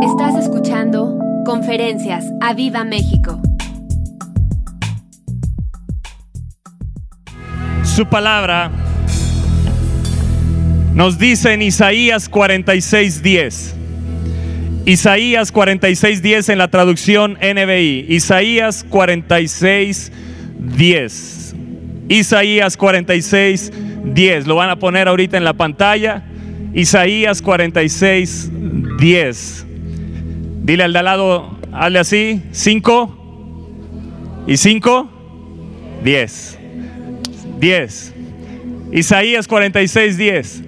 Estás escuchando Conferencias a Viva México. Su palabra nos dice en Isaías 46:10. Isaías 46:10 en la traducción NBI. Isaías 46:10. Isaías 46:10. Lo van a poner ahorita en la pantalla. Isaías 46:10. Dile al de al lado, hazle así, 5 y 5, 10. 10. Isaías 46:10.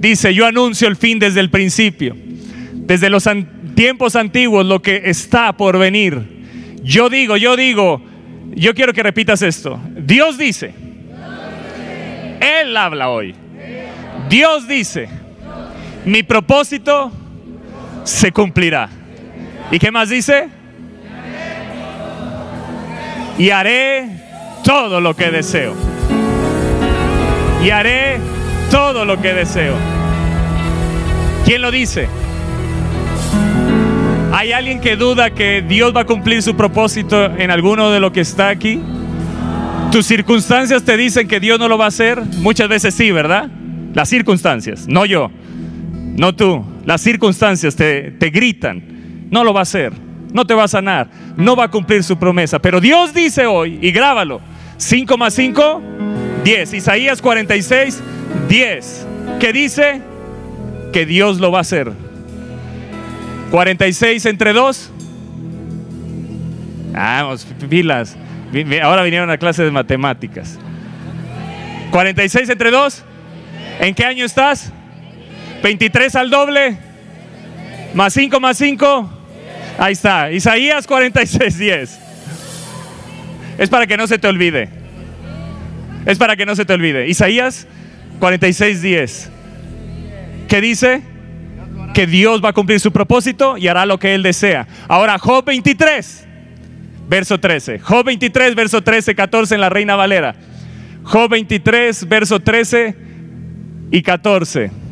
Dice, yo anuncio el fin desde el principio, desde los tiempos antiguos, lo que está por venir. Yo digo, yo digo, yo quiero que repitas esto. Dios dice, Él habla hoy. Dios dice, mi propósito se cumplirá. ¿Y qué más dice? Y haré todo lo que deseo. Y haré todo lo que deseo. ¿Quién lo dice? ¿Hay alguien que duda que Dios va a cumplir su propósito en alguno de lo que está aquí? ¿Tus circunstancias te dicen que Dios no lo va a hacer? Muchas veces sí, ¿verdad? Las circunstancias, no yo, no tú. Las circunstancias te, te gritan, no lo va a hacer, no te va a sanar, no va a cumplir su promesa. Pero Dios dice hoy, y grábalo, 5 más 5, 10. Isaías 46, 10. ¿Qué dice? Que Dios lo va a hacer. 46 entre 2. Vamos, pilas. Ahora vinieron a clase de matemáticas. 46 entre 2. ¿En qué año estás? 23 al doble. Más 5 más 5. Ahí está. Isaías 46, 10. Es para que no se te olvide. Es para que no se te olvide. Isaías 46, 10. ¿Qué dice? Que Dios va a cumplir su propósito y hará lo que Él desea. Ahora, Job 23, verso 13. Job 23, verso 13, 14 en la Reina Valera. Job 23, verso 13 y 14.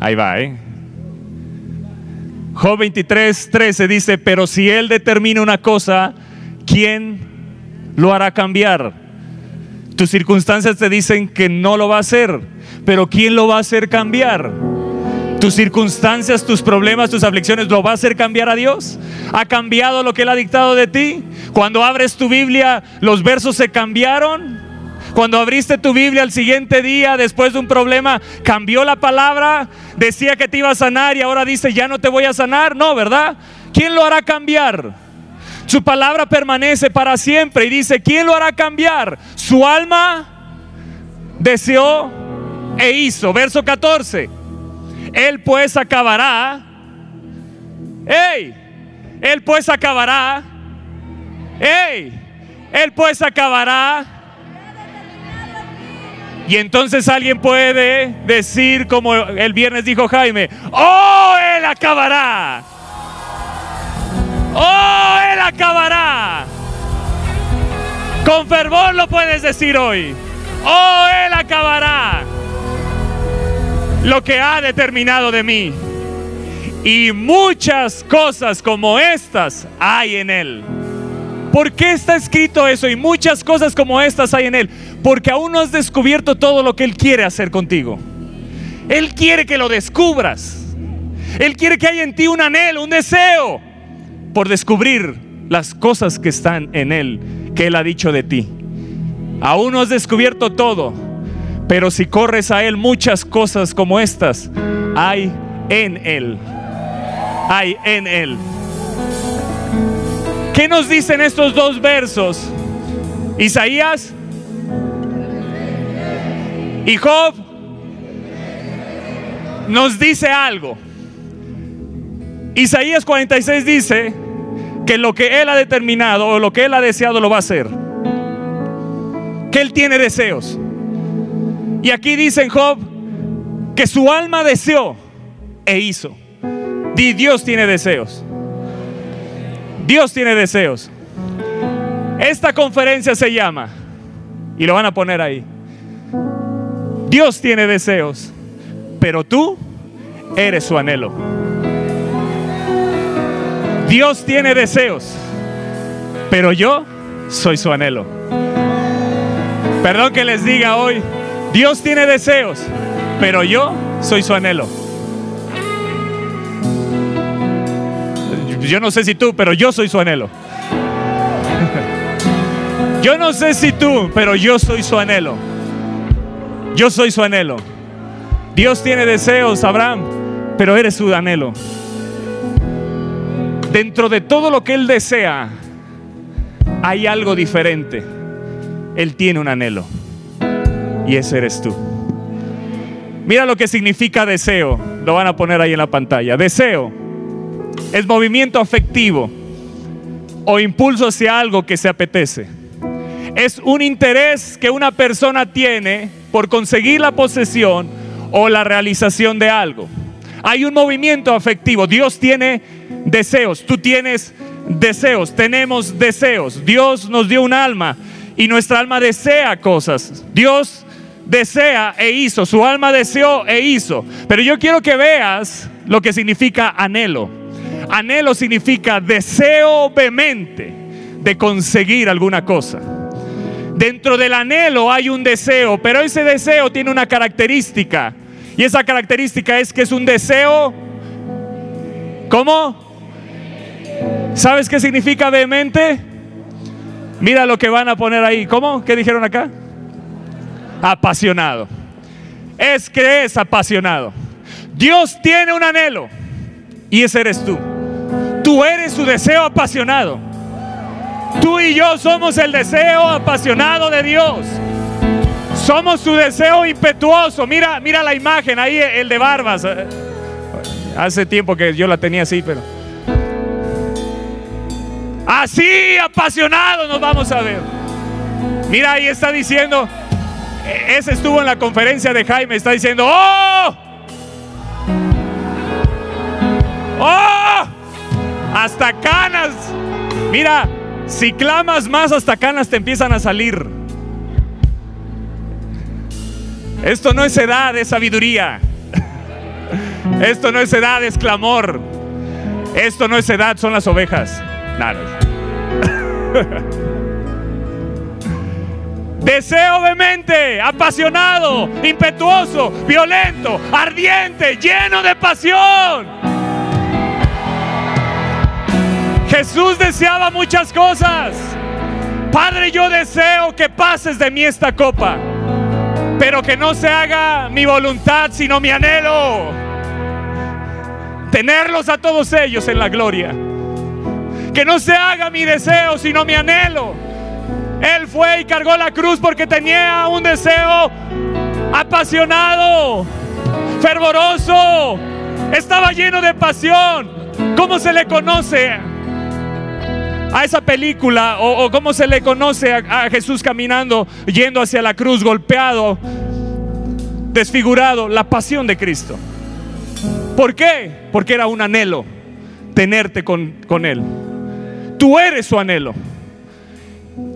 Ahí va, ¿eh? Job 23, 13 dice, pero si Él determina una cosa, ¿quién lo hará cambiar? Tus circunstancias te dicen que no lo va a hacer, pero ¿quién lo va a hacer cambiar? Tus circunstancias, tus problemas, tus aflicciones, ¿lo va a hacer cambiar a Dios? ¿Ha cambiado lo que Él ha dictado de ti? Cuando abres tu Biblia, ¿los versos se cambiaron? Cuando abriste tu Biblia al siguiente día, después de un problema, cambió la palabra, decía que te iba a sanar y ahora dice, ya no te voy a sanar. No, ¿verdad? ¿Quién lo hará cambiar? Su palabra permanece para siempre y dice, ¿quién lo hará cambiar? Su alma deseó e hizo. Verso 14. Él pues acabará. ¡Ey! Él pues acabará. ¡Ey! Él pues acabará y entonces alguien puede decir, como el viernes dijo Jaime, oh, Él acabará. Oh, Él acabará. Con fervor lo puedes decir hoy. Oh, Él acabará lo que ha determinado de mí. Y muchas cosas como estas hay en Él. ¿Por qué está escrito eso? Y muchas cosas como estas hay en Él. Porque aún no has descubierto todo lo que Él quiere hacer contigo. Él quiere que lo descubras. Él quiere que haya en ti un anhelo, un deseo por descubrir las cosas que están en Él, que Él ha dicho de ti. Aún no has descubierto todo, pero si corres a Él, muchas cosas como estas hay en Él. Hay en Él. ¿Qué nos dicen estos dos versos? Isaías y Job nos dice algo. Isaías 46 dice que lo que él ha determinado o lo que él ha deseado lo va a hacer. Que él tiene deseos. Y aquí dice Job que su alma deseó e hizo. Y Dios tiene deseos. Dios tiene deseos. Esta conferencia se llama, y lo van a poner ahí, Dios tiene deseos. pero tú eres su anhelo. Dios tiene deseos, pero yo soy su anhelo. Perdón que les diga hoy, Dios tiene deseos, pero yo soy su anhelo. Yo no sé si tú, pero yo soy su anhelo. Yo no sé si tú, pero yo soy su anhelo. Yo soy su anhelo. Dios tiene deseos, Abraham, pero eres su anhelo. Dentro de todo lo que Él desea, hay algo diferente. Él tiene un anhelo. Y ese eres tú. Mira lo que significa deseo. Lo van a poner ahí en la pantalla. Deseo es movimiento afectivo o impulso hacia algo que se apetece. Es un interés que una persona tiene por conseguir la posesión o la realización de algo. Hay un movimiento afectivo. Dios tiene deseos. Tú tienes deseos. Tenemos deseos. Dios nos dio un alma y nuestra alma desea cosas. Dios desea e hizo. Su alma deseó e hizo. Pero yo quiero que veas lo que significa anhelo. Anhelo significa deseo vehemente de conseguir alguna cosa. Dentro del anhelo hay un deseo, pero ese deseo tiene una característica. Y esa característica es que es un deseo. ¿Cómo? ¿Sabes qué significa vehemente? Mira lo que van a poner ahí. ¿Cómo? ¿Qué dijeron acá? Apasionado. Es que es apasionado. Dios tiene un anhelo y ese eres tú. Tú eres su deseo apasionado. Tú y yo somos el deseo apasionado de Dios. Somos su deseo impetuoso. Mira, mira la imagen ahí, el de barbas. Hace tiempo que yo la tenía así, pero. Así apasionado nos vamos a ver. Mira, ahí está diciendo. Ese estuvo en la conferencia de Jaime. Está diciendo: ¡Oh! ¡Oh! Hasta canas. Mira, si clamas más, hasta canas te empiezan a salir. Esto no es edad, es sabiduría. Esto no es edad, es clamor. Esto no es edad, son las ovejas. Nada. Deseo de mente, apasionado, impetuoso, violento, ardiente, lleno de pasión. Jesús deseaba muchas cosas. Padre, yo deseo que pases de mí esta copa, pero que no se haga mi voluntad, sino mi anhelo. Tenerlos a todos ellos en la gloria. Que no se haga mi deseo, sino mi anhelo. Él fue y cargó la cruz porque tenía un deseo apasionado, fervoroso. Estaba lleno de pasión. ¿Cómo se le conoce? A esa película o, cómo se le conoce a, a Jesús caminando, yendo hacia la cruz, golpeado, desfigurado, la pasión de Cristo. ¿Por qué? Porque era un anhelo tenerte con, con Él. Tú eres su anhelo.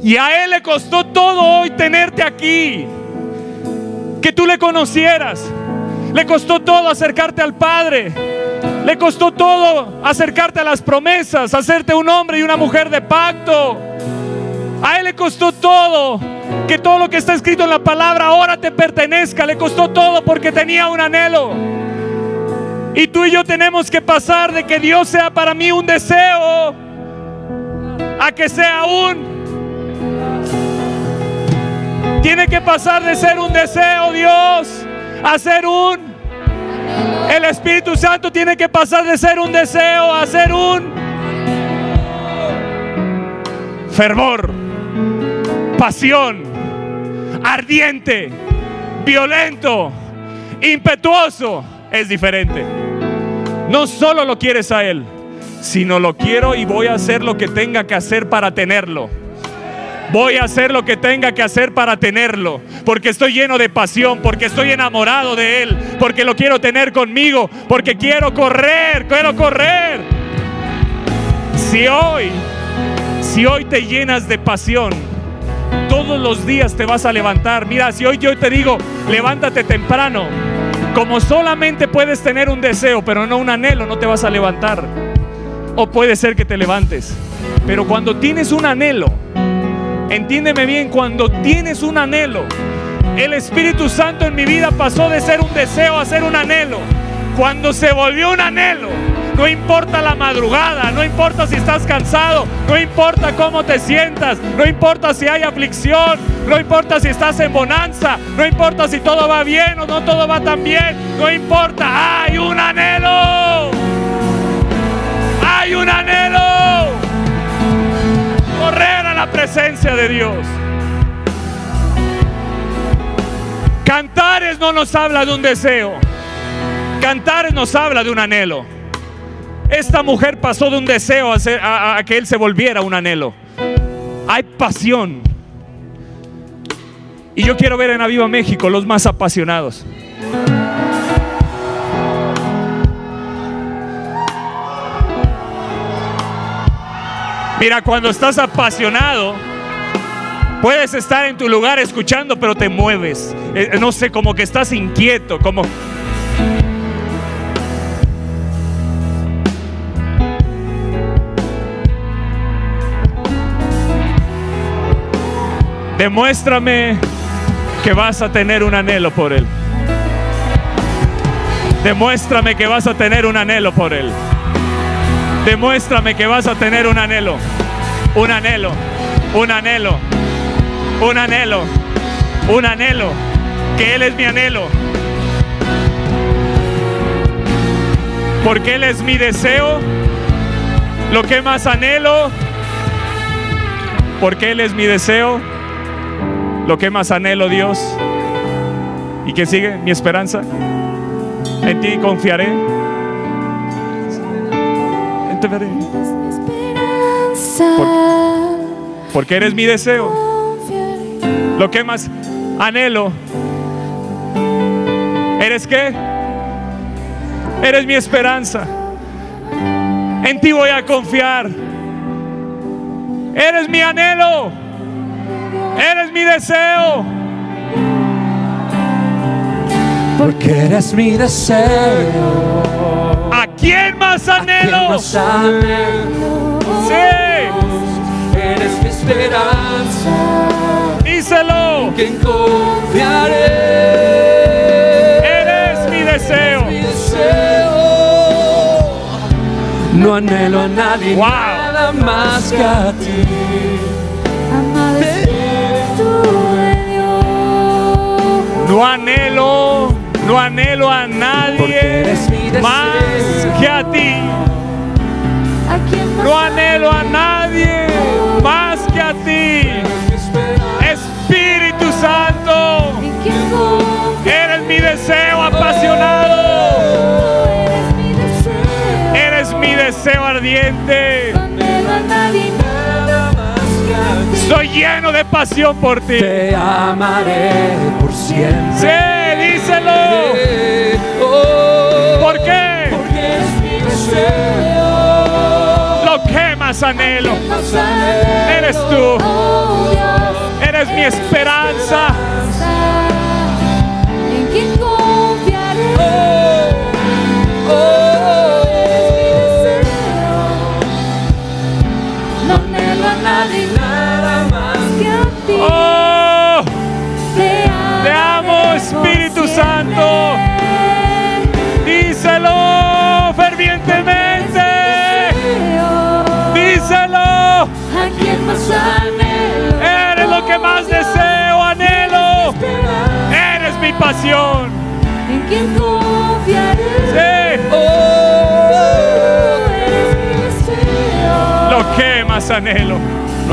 Y a Él le costó todo hoy tenerte aquí. Que tú le conocieras. Le costó todo acercarte al Padre. Le costó todo acercarte a las promesas, hacerte un hombre y una mujer de pacto. A Él le costó todo que todo lo que está escrito en la palabra ahora te pertenezca. Le costó todo porque tenía un anhelo. Y tú y yo tenemos que pasar de que Dios sea para mí un deseo a que sea un... Tiene que pasar de ser un deseo, Dios, a ser un el Espíritu Santo tiene que pasar de ser un deseo a ser un fervor, pasión, ardiente, violento, impetuoso. Es diferente. No solo lo quieres a Él, sino lo quiero y voy a hacer lo que tenga que hacer para tenerlo. Voy a hacer lo que tenga que hacer para tenerlo, porque estoy lleno de pasión, porque estoy enamorado de Él, porque lo quiero tener conmigo, porque quiero correr, quiero correr. Si hoy, si hoy te llenas de pasión, todos los días te vas a levantar. Mira, si hoy yo te digo, levántate temprano, Como solamente puedes tener un deseo, pero no un anhelo, no te vas a levantar. O puede ser que te levantes. Pero cuando tienes un anhelo, entiéndeme bien, cuando tienes un anhelo, el Espíritu Santo en mi vida pasó de ser un deseo a ser un anhelo. Cuando se volvió un anhelo, no importa la madrugada, no importa si estás cansado, no importa cómo te sientas, no importa si hay aflicción, no importa si estás en bonanza, no importa si todo va bien o no todo va tan bien, no importa, hay un anhelo. Hay un anhelo. Correr la presencia de Dios. Cantares no nos habla de un deseo. Cantares nos habla de un anhelo. Esta mujer pasó de un deseo a, que él se volviera un anhelo. Hay pasión. Y yo quiero ver en Aviva México los más apasionados. Mira, cuando estás apasionado, puedes estar en tu lugar escuchando, pero te mueves. Eh, no sé, como que estás inquieto, como Demuéstrame que vas a tener un anhelo por Él. Demuéstrame que vas a tener un anhelo por Él. Demuéstrame que vas a tener un anhelo. Un anhelo. Un anhelo. Un anhelo. Un anhelo. Que Él es mi anhelo. Porque Él es mi deseo. Lo que más anhelo. Porque Él es mi deseo lo que más anhelo, Dios. ¿Y que sigue? Mi esperanza. En ti confiaré. Porque eres mi deseo. Lo que más anhelo. ¿Eres qué? Eres mi esperanza. En ti voy a confiar. Eres mi anhelo. Eres mi deseo. Porque eres mi deseo. ¿A quién más anhelo? Sí. Eres mi esperanza. Díselo. En quien confiaré. Eres mi deseo. mi deseo. No anhelo a nadie nada más que a ti. No anhelo, no anhelo a nadie más que a ti. No anhelo a nadie más que a ti. Espíritu Santo, eres mi deseo apasionado. Eres mi deseo ardiente. Soy lleno de pasión por ti. Te amaré por siempre. Díselo. ¿Por qué? Porque es mi deseo. Lo que más anhelo. Eres tú. Eres mi esperanza. En quien confiaré. Sí. Oh, lo que más anhelo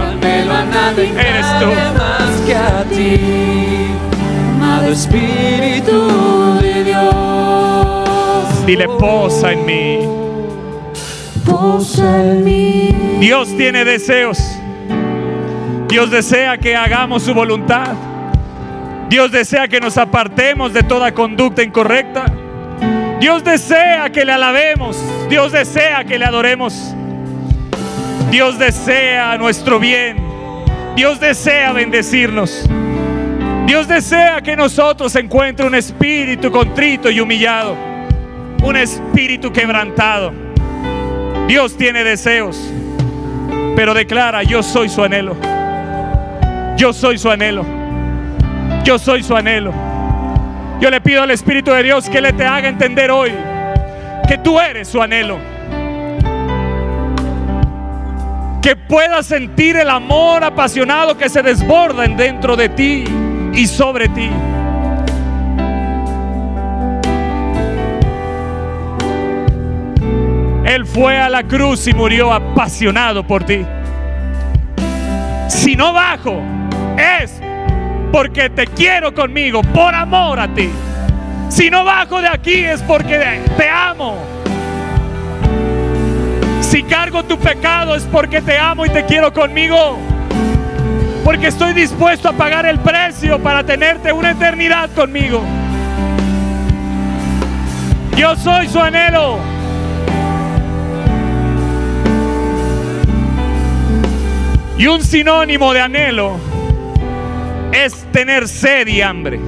anhelo a nadie Eres tú. más que a ti, amado Espíritu de Dios. Dile, posa en mí. Posa en mí. Dios tiene deseos. Dios desea que hagamos su voluntad. Dios desea que nos apartemos de toda conducta incorrecta. Dios desea que le alabemos. Dios desea que le adoremos. Dios desea nuestro bien. Dios desea bendecirnos. Dios desea que nosotros encuentre un espíritu contrito y humillado, un espíritu quebrantado. Dios tiene deseos, pero declara, yo soy su anhelo. Yo soy su anhelo. Yo soy su anhelo. Yo le pido al Espíritu de Dios que le te haga entender hoy que tú eres su anhelo. Que puedas sentir el amor apasionado que se desborda en dentro de ti y sobre ti. Él fue a la cruz y murió apasionado por ti. Si no bajo, es porque te quiero conmigo, por amor a ti. Si no bajo de aquí es porque te amo. Si cargo tu pecado es porque te amo y te quiero conmigo. Porque estoy dispuesto a pagar el precio para tenerte una eternidad conmigo. Yo soy su anhelo. Y un sinónimo de anhelo es tener sed y hambre.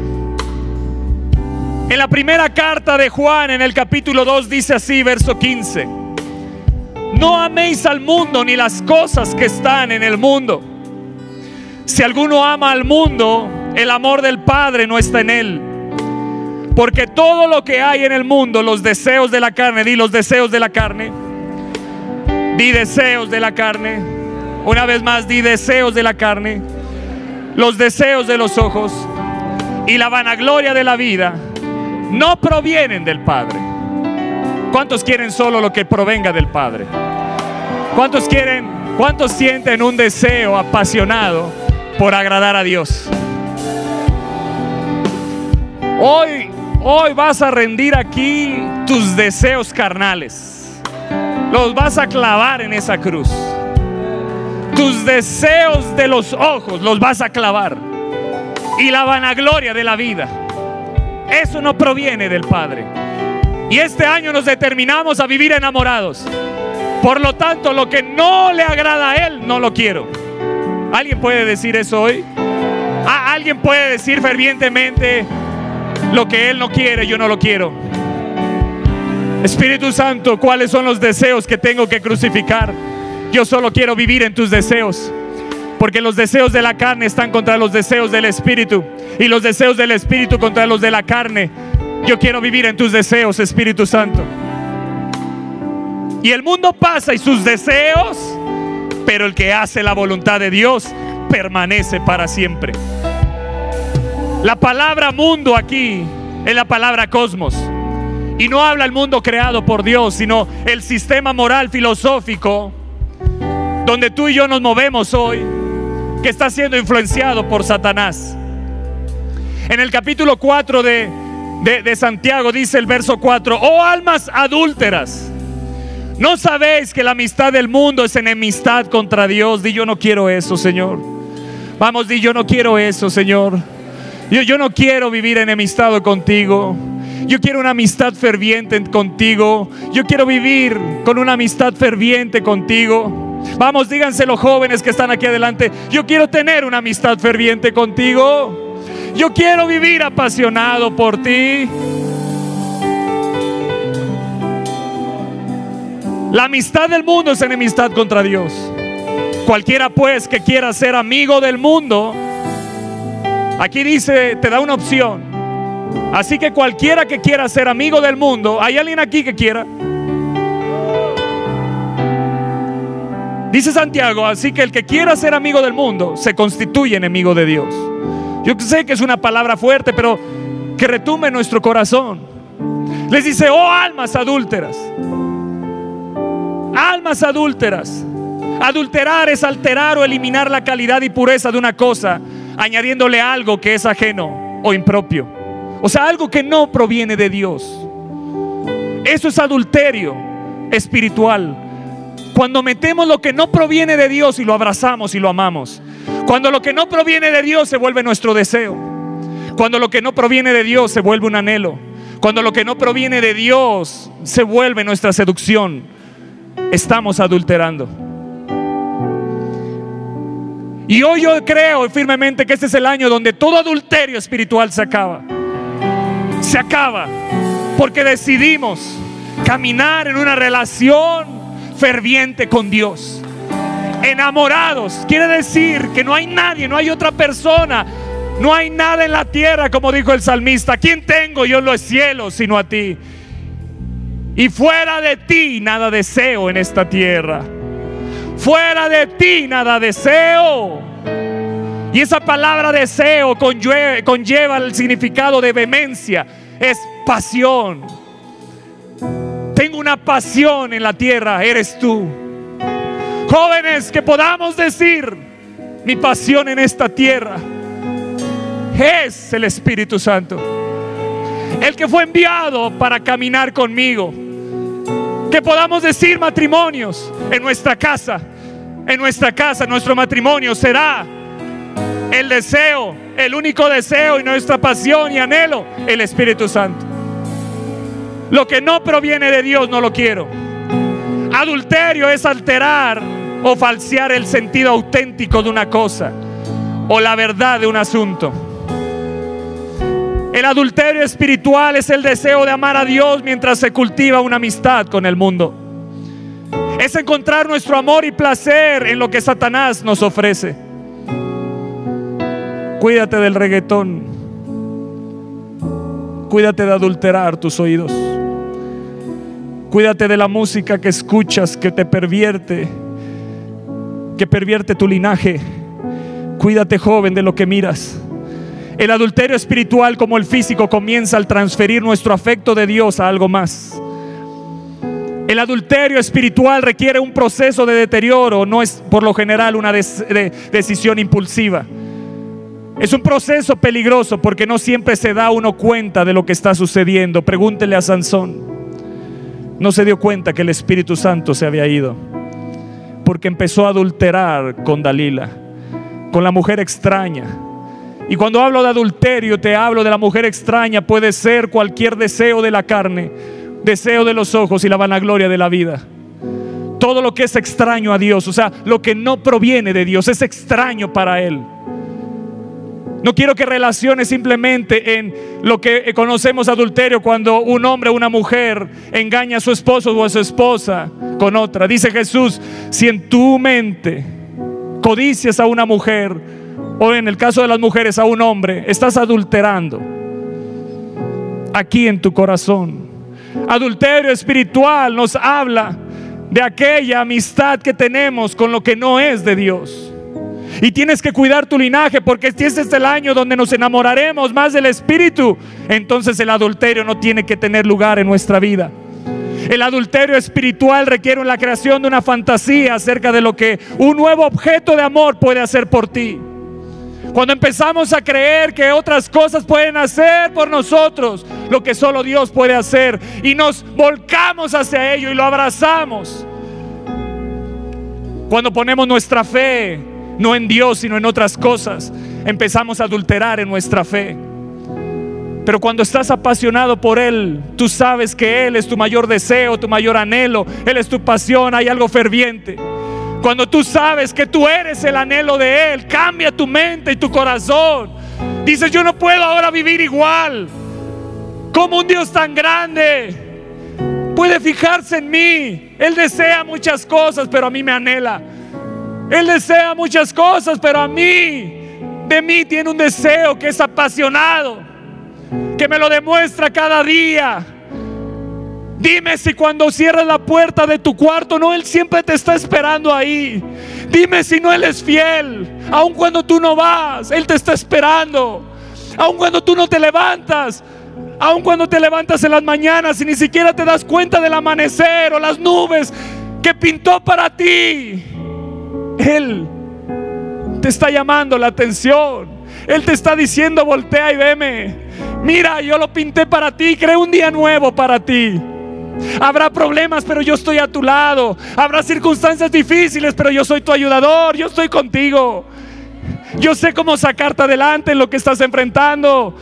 En la primera carta de Juan, en el capítulo 2, dice así, verso 15. No améis al mundo ni las cosas que están en el mundo. Si alguno ama al mundo, el amor del Padre no está en él. Porque todo lo que hay en el mundo, los deseos de la carne, di los deseos de la carne, di deseos de la carne, una vez más, di deseos de la carne, los deseos de los ojos y la vanagloria de la vida no provienen del Padre. ¿Cuántos quieren solo lo que provenga del Padre? ¿Cuántos quieren, cuántos sienten un deseo apasionado por agradar a Dios? Hoy, hoy vas a rendir aquí tus deseos carnales. Los vas a clavar en esa cruz tus deseos de los ojos los vas a clavar. Y la vanagloria de la vida. Eso no proviene del Padre. Y este año nos determinamos a vivir enamorados. Por lo tanto, lo que no le agrada a Él, no lo quiero. ¿Alguien puede decir eso hoy? Ah, ¿Alguien puede decir fervientemente lo que Él no quiere, yo no lo quiero? Espíritu Santo, ¿cuáles son los deseos que tengo que crucificar? Yo solo quiero vivir en tus deseos. Porque los deseos de la carne están contra los deseos del Espíritu. Y los deseos del Espíritu contra los de la carne. Yo quiero vivir en tus deseos, Espíritu Santo. Y el mundo pasa y sus deseos, pero el que hace la voluntad de Dios permanece para siempre. La palabra mundo aquí es la palabra cosmos. Y no habla el mundo creado por Dios, sino el sistema moral filosófico donde tú y yo nos movemos hoy, que está siendo influenciado por Satanás. En el capítulo 4 de, de, Santiago dice el verso 4, oh almas adúlteras, ¿no sabéis que la amistad del mundo es enemistad contra Dios? Di yo no quiero eso, Señor. Vamos, di yo no quiero eso, Señor. Yo, yo no quiero vivir enemistado contigo. Yo quiero una amistad ferviente contigo. Yo quiero vivir con una amistad ferviente contigo. Vamos, díganse los jóvenes que están aquí adelante. Yo quiero tener una amistad ferviente contigo. Yo quiero vivir apasionado por ti. La amistad del mundo es enemistad contra Dios. Cualquiera pues que quiera ser amigo del mundo, aquí dice, te da una opción. Así que cualquiera que quiera ser amigo del mundo, ¿hay alguien aquí que quiera? Dice Santiago, así que el que quiera ser amigo del mundo se constituye enemigo de Dios. Yo sé que es una palabra fuerte, pero que retume nuestro corazón. Les dice, oh almas adúlteras. Almas adúlteras. Adulterar es alterar o eliminar la calidad y pureza de una cosa, añadiéndole algo que es ajeno o impropio. O sea, algo que no proviene de Dios. Eso es adulterio espiritual. Cuando metemos lo que no proviene de Dios y lo abrazamos y lo amamos. Cuando lo que no proviene de Dios se vuelve nuestro deseo. Cuando lo que no proviene de Dios se vuelve un anhelo. Cuando lo que no proviene de Dios se vuelve nuestra seducción. Estamos adulterando. Y hoy yo creo firmemente que este es el año donde todo adulterio espiritual se acaba. Se acaba. Porque decidimos caminar en una relación ferviente con Dios. Enamorados. Quiere decir que no hay nadie, no hay otra persona, no hay nada en la tierra, como dijo el salmista. ¿Quién tengo yo en los cielos sino a ti? Y fuera de ti nada deseo en esta tierra. Fuera de ti nada deseo. Y esa palabra deseo conlleva, el significado de vehemencia. Es pasión. Tengo una pasión en la tierra, eres tú. Jóvenes, que podamos decir, mi pasión en esta tierra es el Espíritu Santo. El que fue enviado para caminar conmigo. Que podamos decir matrimonios en nuestra casa. En nuestra casa, nuestro matrimonio será el deseo, el único deseo y nuestra pasión y anhelo, el Espíritu Santo. Lo que no proviene de Dios no lo quiero. Adulterio es alterar o falsear el sentido auténtico de una cosa o la verdad de un asunto. El adulterio espiritual es el deseo de amar a Dios mientras se cultiva una amistad con el mundo. Es encontrar nuestro amor y placer en lo que Satanás nos ofrece. Cuídate del reggaetón. Cuídate de adulterar tus oídos. Cuídate de la música que escuchas que te pervierte, que pervierte tu linaje. Cuídate joven de lo que miras. El adulterio espiritual como el físico comienza al transferir nuestro afecto de Dios a algo más. El adulterio espiritual requiere un proceso de deterioro, no es por lo general una decisión impulsiva. Es un proceso peligroso porque no siempre se da uno cuenta de lo que está sucediendo. Pregúntele a Sansón. No se dio cuenta que el Espíritu Santo se había ido porque empezó a adulterar con Dalila, con la mujer extraña y cuando hablo de adulterio, te hablo de la mujer extraña. Puede ser cualquier deseo de la carne, deseo de los ojos y la vanagloria de la vida. Todo lo que es extraño a Dios, o sea, lo que no proviene de Dios, es extraño para Él. No quiero que relaciones simplemente en lo que conocemos adulterio cuando un hombre o una mujer engaña a su esposo o a su esposa con otra. Dice Jesús, si en tu mente codicias a una mujer, o en el caso de las mujeres a un hombre, estás adulterando aquí en tu corazón. Adulterio espiritual nos habla de aquella amistad que tenemos con lo que no es de Dios. Y tienes que cuidar tu linaje porque si este es el año donde nos enamoraremos más del Espíritu, entonces el adulterio no tiene que tener lugar en nuestra vida. El adulterio espiritual requiere la creación de una fantasía acerca de lo que un nuevo objeto de amor puede hacer por ti. Cuando empezamos a creer que otras cosas pueden hacer por nosotros lo que solo Dios puede hacer y nos volcamos hacia ello y lo abrazamos. Cuando ponemos nuestra fe no en Dios sino en otras cosas, empezamos a adulterar en nuestra fe. Pero cuando estás apasionado por Él, tú sabes que Él es tu mayor deseo, tu mayor anhelo, Él es tu pasión, hay algo ferviente. Cuando tú sabes que tú eres el anhelo de Él, cambia tu mente y tu corazón. Dices, yo no puedo ahora vivir igual. Como un Dios tan grande puede fijarse en mí? Él desea muchas cosas, pero a mí me anhela. Él desea muchas cosas, pero a mí, de mí tiene un deseo que es apasionado, que me lo demuestra cada día. Dime si cuando cierras la puerta de tu cuarto, no, Él siempre te está esperando ahí. Dime si no Él es fiel. Aun cuando tú no vas, Él te está esperando. Aun cuando tú no te levantas. Aun cuando te levantas en las mañanas y ni siquiera te das cuenta del amanecer o las nubes que pintó para ti. Él te está llamando la atención. Él te está diciendo, voltea y veme. Mira, yo lo pinté para ti, creé un día nuevo para ti. Habrá problemas, pero yo estoy a tu lado. Habrá circunstancias difíciles, pero yo soy tu ayudador. Yo estoy contigo. Yo sé cómo sacarte adelante en lo que estás enfrentando.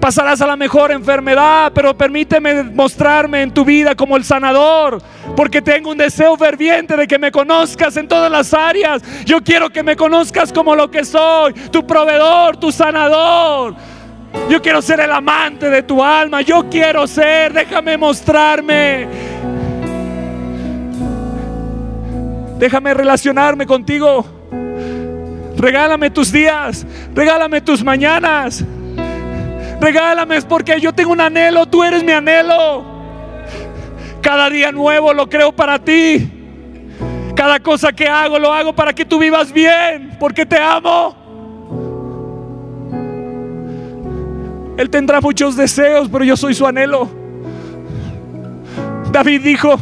Pasarás a la mejor enfermedad, pero permíteme mostrarme en tu vida como el sanador, porque tengo un deseo ferviente de que me conozcas en todas las áreas. Yo quiero que me conozcas como lo que soy, tu proveedor, tu sanador. Yo quiero ser el amante de tu alma. Yo quiero ser, déjame mostrarme. Déjame relacionarme contigo. Regálame tus días, regálame tus mañanas. Regálame porque yo tengo un anhelo, tú eres mi anhelo. Cada día nuevo lo creo para ti. Cada cosa que hago lo hago para que tú vivas bien, porque te amo. Él tendrá muchos deseos, pero yo soy su anhelo. David dijo,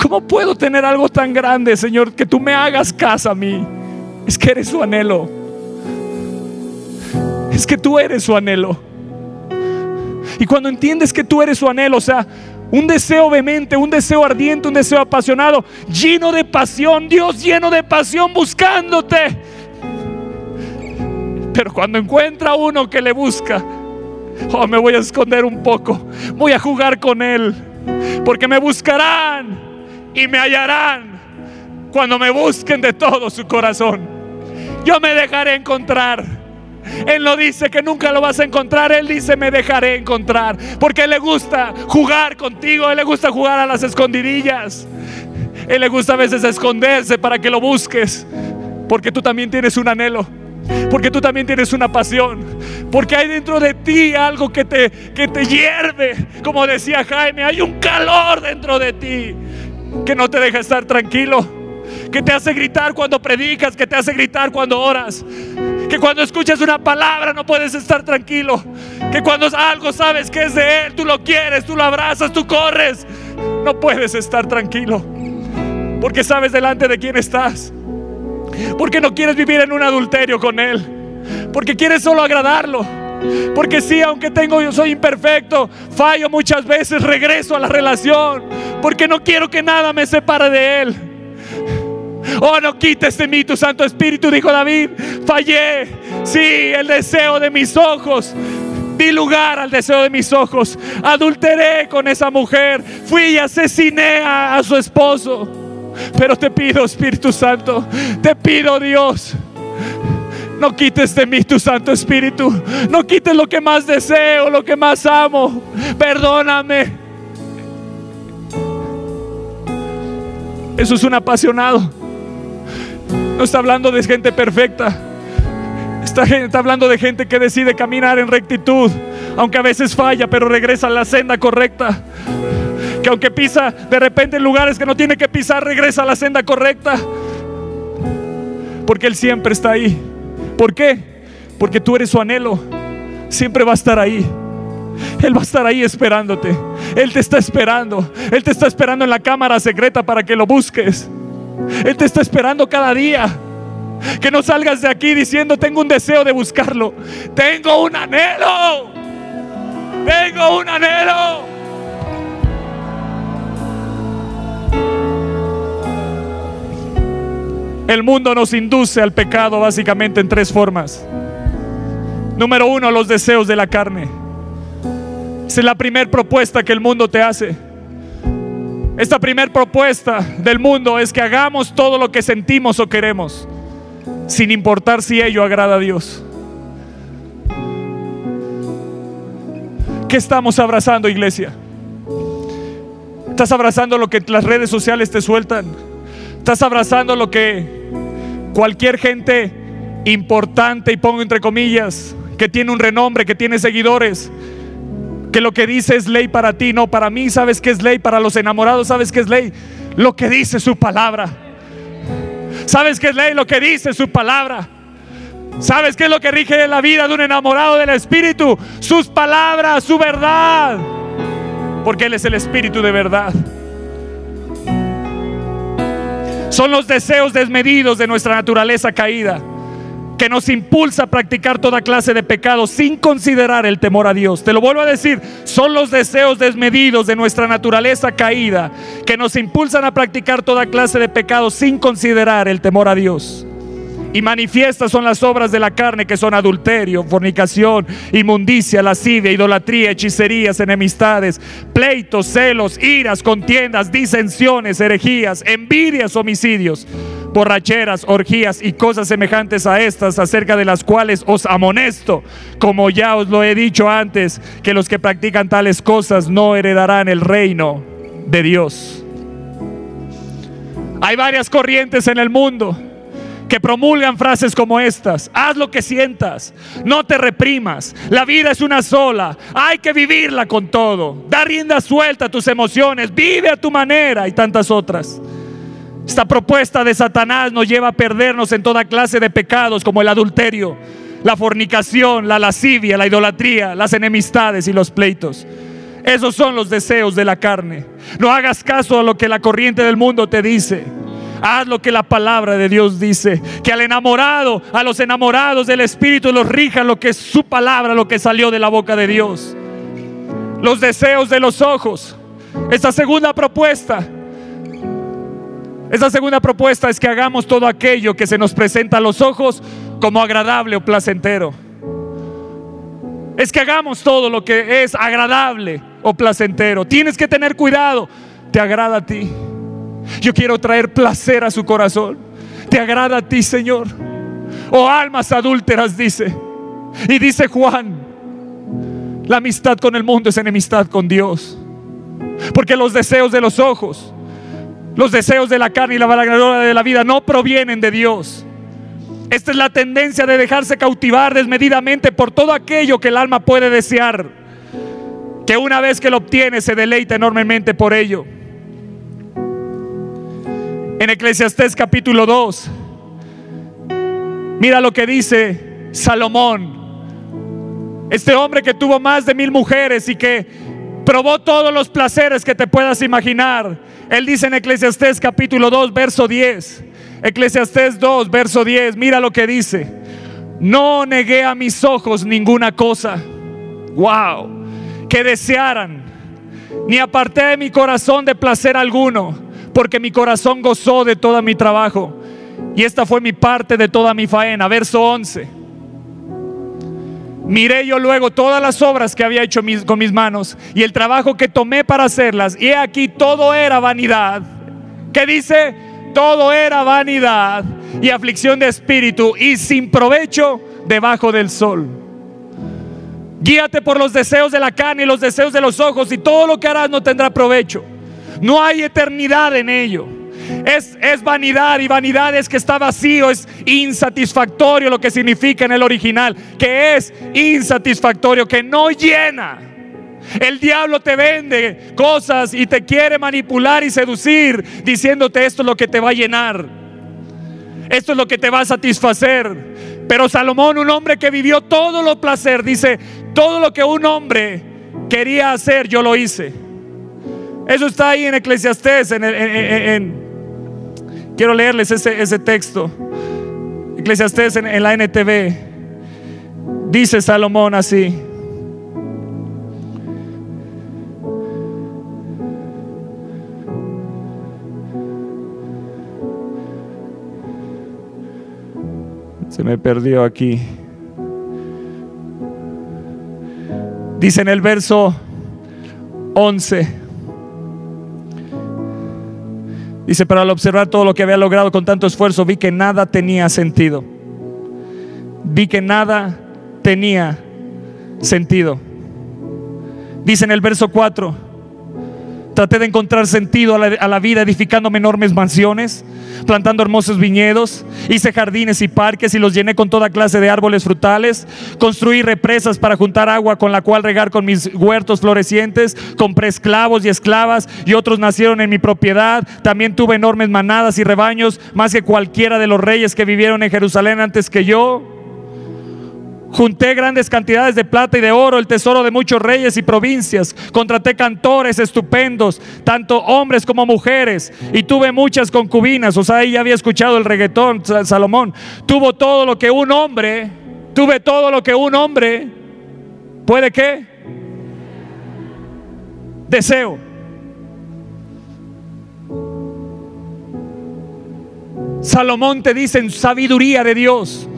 ¿cómo puedo tener algo tan grande, Señor, que tú me hagas caso a mí? Es que eres su anhelo. Es que tú eres su anhelo. Y cuando entiendes que tú eres su anhelo, o sea, un deseo vehemente, un deseo ardiente, un deseo apasionado, lleno de pasión, Dios lleno de pasión buscándote. Pero cuando encuentra uno que le busca, oh, me voy a esconder un poco, voy a jugar con él, porque me buscarán y me hallarán cuando me busquen de todo su corazón. Yo me dejaré encontrar. Él no dice que nunca lo vas a encontrar, Él dice me dejaré encontrar. Porque Él le gusta jugar contigo, Él le gusta jugar a las escondidillas. Él le gusta a veces esconderse para que lo busques. Porque tú también tienes un anhelo. Porque tú también tienes una pasión. Porque hay dentro de ti algo que te, que te hierve. Como decía Jaime, hay un calor dentro de ti que no te deja estar tranquilo. Que te hace gritar cuando predicas, que te hace gritar cuando oras. Que cuando escuchas una palabra no puedes estar tranquilo. Que cuando algo sabes que es de Él, tú lo quieres, tú lo abrazas, tú corres. No puedes estar tranquilo. Porque sabes delante de quién estás. Porque no quieres vivir en un adulterio con Él. Porque quieres solo agradarlo. Porque sí, aunque tengo, yo soy imperfecto, fallo muchas veces, regreso a la relación. Porque no quiero que nada me separe de Él. Oh, no quites de mí tu Santo Espíritu, dijo David. Fallé. Sí, el deseo de mis ojos. Di lugar al deseo de mis ojos. Adulteré con esa mujer. Fui y asesiné a, a su esposo. Pero te pido, Espíritu Santo, te pido, Dios, no quites de mí tu Santo Espíritu. No quites lo que más deseo, lo que más amo. Perdóname. Eso es un apasionado. No está hablando de gente perfecta. Está, está, hablando de gente que decide caminar en rectitud, aunque a veces falla, pero regresa a la senda correcta. Que aunque pisa de repente en lugares que no tiene que pisar, regresa a la senda correcta. Porque Él siempre está ahí. ¿Por qué? Porque tú eres su anhelo. Siempre va a estar ahí. Él va a estar ahí esperándote. Él te está esperando. Él te está esperando en la cámara secreta para que lo busques. Él te está esperando cada día. Que no salgas de aquí diciendo, tengo un deseo de buscarlo. Tengo un anhelo. Tengo un anhelo. El mundo nos induce al pecado básicamente en tres formas. Número uno, los deseos de la carne. Esa es la primera propuesta que el mundo te hace. Esta primera propuesta del mundo es que hagamos todo lo que sentimos o queremos, sin importar si ello agrada a Dios. ¿Qué estamos abrazando, iglesia? ¿Estás abrazando lo que las redes sociales te sueltan? ¿Estás abrazando lo que cualquier gente importante, y pongo entre comillas, que tiene un renombre, que tiene seguidores, que lo que dice es ley para ti, no para mí, sabes que es ley, para los enamorados, sabes que es ley, lo que dice su palabra. ¿Sabes que es ley? Lo que dice su palabra. ¿Sabes qué es lo que rige la vida de un enamorado del Espíritu? Sus palabras, su verdad. Porque Él es el Espíritu de verdad. Son los deseos desmedidos de nuestra naturaleza caída que nos impulsa a practicar toda clase de pecados sin considerar el temor a Dios. Te lo vuelvo a decir, son los deseos desmedidos de nuestra naturaleza caída que nos impulsan a practicar toda clase de pecados sin considerar el temor a Dios. Y manifiestas son las obras de la carne que son adulterio, fornicación, inmundicia, lascivia, idolatría, hechicerías, enemistades, pleitos, celos, iras, contiendas, disensiones, herejías, envidias, homicidios, borracheras, orgías y cosas semejantes a estas, acerca de las cuales os amonesto, como ya os lo he dicho antes, que los que practican tales cosas no heredarán el reino de Dios. Hay varias corrientes en el mundo que promulgan frases como estas. Haz lo que sientas, no te reprimas. La vida es una sola, hay que vivirla con todo. Da rienda suelta a tus emociones, vive a tu manera y tantas otras. Esta propuesta de Satanás nos lleva a perdernos en toda clase de pecados como el adulterio, la fornicación, la lascivia, la idolatría, las enemistades y los pleitos. Esos son los deseos de la carne. No hagas caso a lo que la corriente del mundo te dice. Haz lo que la palabra de Dios dice. Que al enamorado, a los enamorados del Espíritu los rija lo que es su palabra, lo que salió de la boca de Dios. Los deseos de los ojos. Esta segunda propuesta. Esta segunda propuesta es que hagamos todo aquello que se nos presenta a los ojos como agradable o placentero. Es que hagamos todo lo que es agradable o placentero. Tienes que tener cuidado. ¿Te agrada a ti? Yo quiero traer placer a su corazón. ¿Te agrada a ti, Señor? Oh almas adúlteras, dice. Y dice Juan, la amistad con el mundo es enemistad con Dios. Porque los deseos de los ojos, los deseos de la carne y la vanagloria de la vida no provienen de Dios. Esta es la tendencia de dejarse cautivar desmedidamente por todo aquello que el alma puede desear. Que una vez que lo obtiene se deleita enormemente por ello. En Eclesiastés capítulo 2, mira lo que dice Salomón. Este hombre que tuvo más de mil mujeres y que probó todos los placeres que te puedas imaginar. Él dice en Eclesiastés capítulo 2, verso 10. Eclesiastés 2, verso 10. Mira lo que dice. No negué a mis ojos ninguna cosa. Wow. Que desearan. Ni aparté de mi corazón de placer alguno porque mi corazón gozó de todo mi trabajo. Y esta fue mi parte de toda mi faena. Verso 11. Miré yo luego todas las obras que había hecho con mis manos y el trabajo que tomé para hacerlas. Y aquí todo era vanidad. ¿Qué dice? Todo era vanidad y aflicción de espíritu y sin provecho debajo del sol. Guíate por los deseos de la carne y los deseos de los ojos y todo lo que harás no tendrá provecho. No hay eternidad en ello. Es, es, vanidad y vanidad es que está vacío, es insatisfactorio lo que significa en el original, que es insatisfactorio, que no llena. El diablo te vende cosas y te quiere manipular y seducir diciéndote esto es lo que te va a llenar. Esto es lo que te va a satisfacer. Pero Salomón, un hombre que vivió todo lo placer, dice, todo lo que un hombre quería hacer, yo lo hice. Eso está ahí en Eclesiastés. En, quiero leerles ese, ese texto. Eclesiastés en, la NTV. Dice Salomón así. Se me perdió aquí. Dice en el verso 11. Dice, pero al observar todo lo que había logrado con tanto esfuerzo, vi que nada tenía sentido. Vi que nada tenía sentido. Dice en el verso 4, Traté de encontrar sentido a la, vida edificándome enormes mansiones, plantando hermosos viñedos, hice jardines y parques y los llené con toda clase de árboles frutales, construí represas para juntar agua con la cual regar con mis huertos florecientes, compré esclavos y esclavas y otros nacieron en mi propiedad, también tuve enormes manadas y rebaños, más que cualquiera de los reyes que vivieron en Jerusalén antes que yo. Junté grandes cantidades de plata y de oro, el tesoro de muchos reyes y provincias. Contraté cantores estupendos, tanto hombres como mujeres. Y tuve muchas concubinas. O sea, ahí ya había escuchado el reggaetón, Salomón. Tuvo todo lo que un hombre, tuve todo lo que un hombre puede qué? Deseo. Salomón te dice en sabiduría de Dios,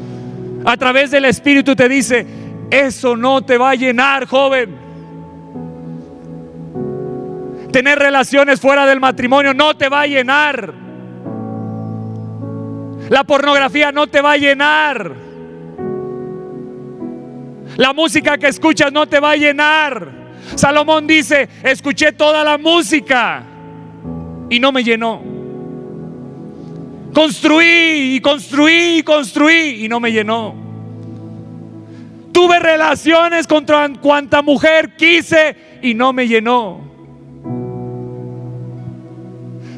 a través del Espíritu te dice, eso no te va a llenar, joven. Tener relaciones fuera del matrimonio no te va a llenar. La pornografía no te va a llenar. La música que escuchas no te va a llenar. Salomón dice, escuché toda la música y no me llenó. Construí y construí y construí y no me llenó. Tuve relaciones contra cuanta mujer quise y no me llenó.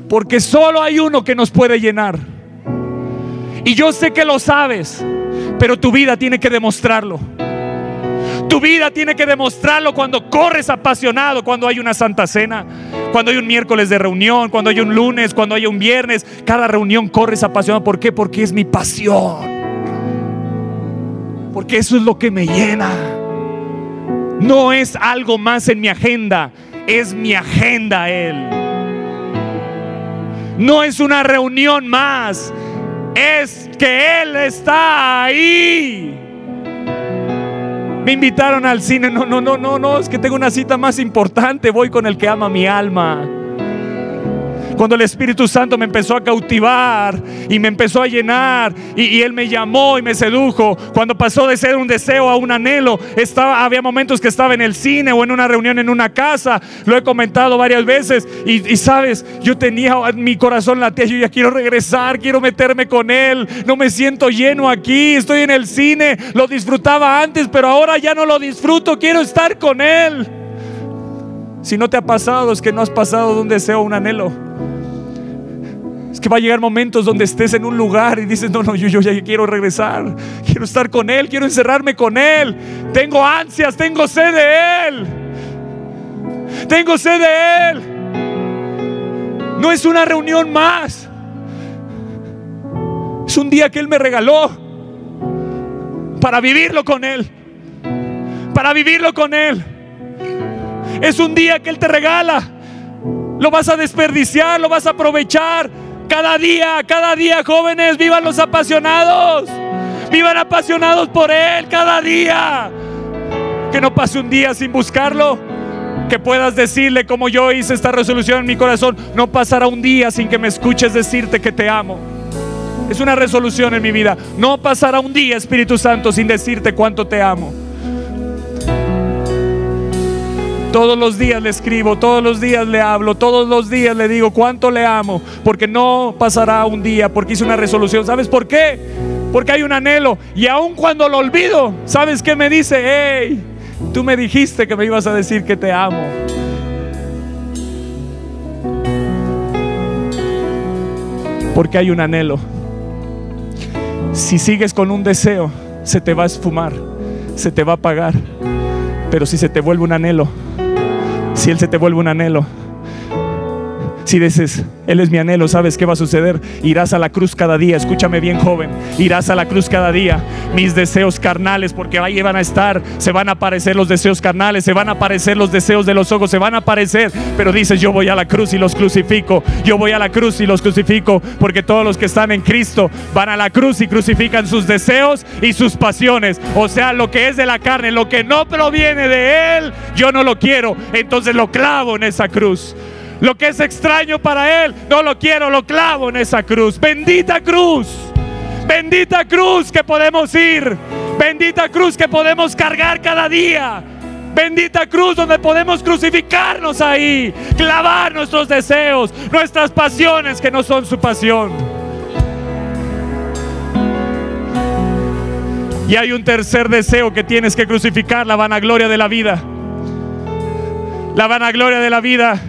Porque solo hay uno que nos puede llenar. Y yo sé que lo sabes, pero tu vida tiene que demostrarlo. Tu vida tiene que demostrarlo cuando corres apasionado, cuando hay una santa cena, cuando hay un miércoles de reunión, cuando hay un lunes, cuando hay un viernes. Cada reunión corres apasionado. ¿Por qué? Porque es mi pasión. Porque eso es lo que me llena. No es algo más en mi agenda, es mi agenda Él. No es una reunión más, es que Él está ahí. Me invitaron al cine. No, no, no, no, no. Es que tengo una cita más importante. Voy con el que ama mi alma. Cuando el Espíritu Santo me empezó a cautivar y me empezó a llenar y, Él me llamó y me sedujo. Cuando pasó de ser un deseo a un anhelo, estaba, había momentos que estaba en el cine o en una reunión en una casa. Lo he comentado varias veces y, sabes, yo tenía mi corazón latía. Yo ya quiero regresar, quiero meterme con Él. No me siento lleno aquí. Estoy en el cine. Lo disfrutaba antes, pero ahora ya no lo disfruto. Quiero estar con Él. Si no te ha pasado, es que no has pasado de un deseo a un anhelo. Que va a llegar momentos donde estés en un lugar y dices, no, no, yo, yo ya quiero regresar, quiero estar con Él, quiero encerrarme con Él. Tengo ansias, tengo sed de Él. Tengo sed de Él. No es una reunión más. Es un día que Él me regaló para vivirlo con Él. Para vivirlo con Él. Es un día que Él te regala. Lo vas a desperdiciar, lo vas a aprovechar. Cada día, cada día, jóvenes, vivan los apasionados. Vivan apasionados por Él cada día. Que no pase un día sin buscarlo. Que puedas decirle como yo hice esta resolución en mi corazón. No pasará un día sin que me escuches decirte que te amo. Es una resolución en mi vida. No pasará un día, Espíritu Santo, sin decirte cuánto te amo. Todos los días le escribo, todos los días le hablo, todos los días le digo cuánto le amo, porque no pasará un día, porque hice una resolución. ¿Sabes por qué? Porque hay un anhelo. Y aun cuando lo olvido, ¿sabes qué me dice? Hey, tú me dijiste que me ibas a decir que te amo. Porque hay un anhelo. Si sigues con un deseo, se te va a esfumar, se te va a apagar. Pero si se te vuelve un anhelo, si Él se te vuelve un anhelo, si dices, Él es mi anhelo, ¿sabes qué va a suceder? Irás a la cruz cada día, escúchame bien joven, irás a la cruz cada día. Mis deseos carnales, porque ahí van a estar, se van a aparecer los deseos carnales, se van a aparecer los deseos de los ojos, se van a aparecer. Pero dices, yo voy a la cruz y los crucifico, yo voy a la cruz y los crucifico, porque todos los que están en Cristo van a la cruz y crucifican sus deseos y sus pasiones. O sea, lo que es de la carne, lo que no proviene de Él, yo no lo quiero, entonces lo clavo en esa cruz. Lo que es extraño para Él, no lo quiero, lo clavo en esa cruz. Bendita cruz. Bendita cruz que podemos ir. Bendita cruz que podemos cargar cada día. Bendita cruz donde podemos crucificarnos ahí. Clavar nuestros deseos, nuestras pasiones que no son su pasión. Y hay un tercer deseo que tienes que crucificar, la vanagloria de la vida. La vanagloria de la vida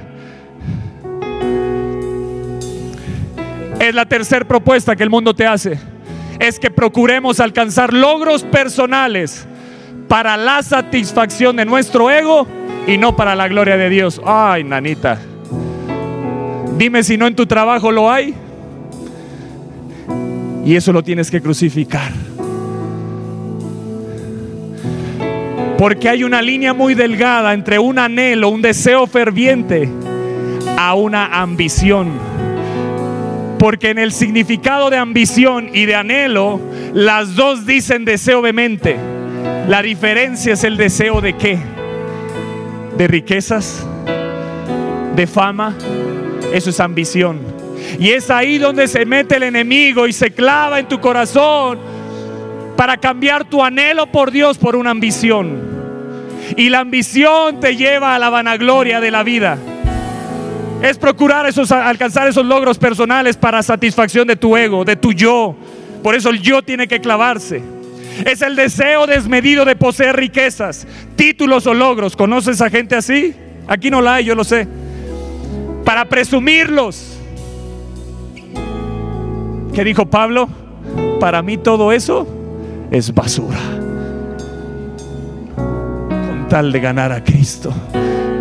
Es la tercera propuesta que el mundo te hace. Es que procuremos alcanzar logros personales para la satisfacción de nuestro ego y no para la gloria de Dios. Ay, nanita. Dime si no en tu trabajo lo hay. Y eso lo tienes que crucificar. Porque hay una línea muy delgada entre un anhelo, un deseo ferviente, a una ambición Porque en el significado de ambición y de anhelo, las dos dicen deseo vehemente. La diferencia es el deseo de qué? De riquezas, de fama. Eso es ambición. Y es ahí donde se mete el enemigo y se clava en tu corazón para cambiar tu anhelo por Dios por una ambición. Y la ambición te lleva a la vanagloria de la vida. Es procurar esos, alcanzar esos logros personales para satisfacción de tu ego, de tu yo. Por eso el yo tiene que clavarse. Es el deseo desmedido de poseer riquezas, títulos o logros. ¿Conoces a gente así? Aquí no la hay, yo lo sé. Para presumirlos. ¿Qué dijo Pablo? Para mí todo eso es basura. Con tal de ganar a Cristo.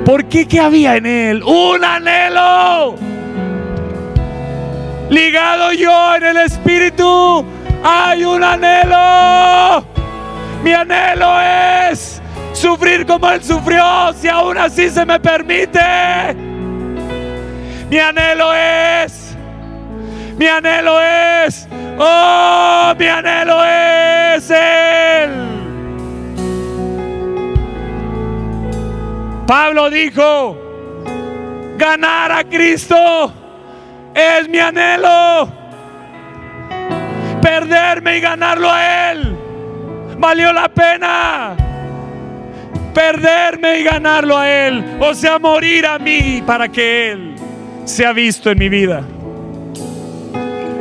¿Por qué? ¿Qué había en él? Un anhelo. Ligado yo en el Espíritu. Hay un anhelo. Mi anhelo es sufrir como Él sufrió, si aún así se me permite. Mi anhelo es, mi anhelo es, oh, mi anhelo es Él. Pablo dijo, ganar a Cristo es mi anhelo. Perderme y ganarlo a Él valió la pena. Perderme y ganarlo a Él. O sea, morir a mí para que Él sea visto en mi vida.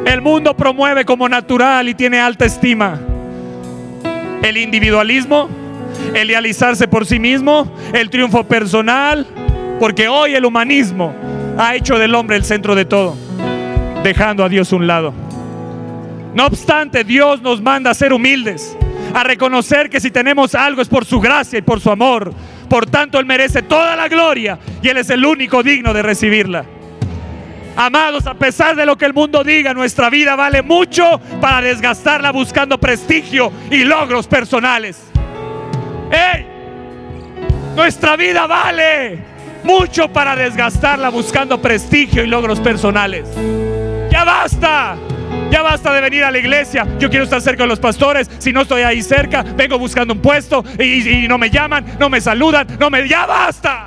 El mundo promueve como natural y tiene alta estima el individualismo, el realizarse por sí mismo, el triunfo personal, porque hoy el humanismo ha hecho del hombre el centro de todo, dejando a Dios un lado. No obstante, Dios nos manda a ser humildes, a reconocer que si tenemos algo es por su gracia y por su amor. Por tanto, Él merece toda la gloria y Él es el único digno de recibirla. Amados, a pesar de lo que el mundo diga, nuestra vida vale mucho para desgastarla buscando prestigio y logros personales. ¡Ey! Nuestra vida vale mucho para desgastarla buscando prestigio y logros personales. Ya basta. Ya basta de venir a la iglesia. Yo quiero estar cerca de los pastores. Si no estoy ahí cerca, vengo buscando un puesto y, y no me llaman, no me saludan, no me. ¡Ya basta!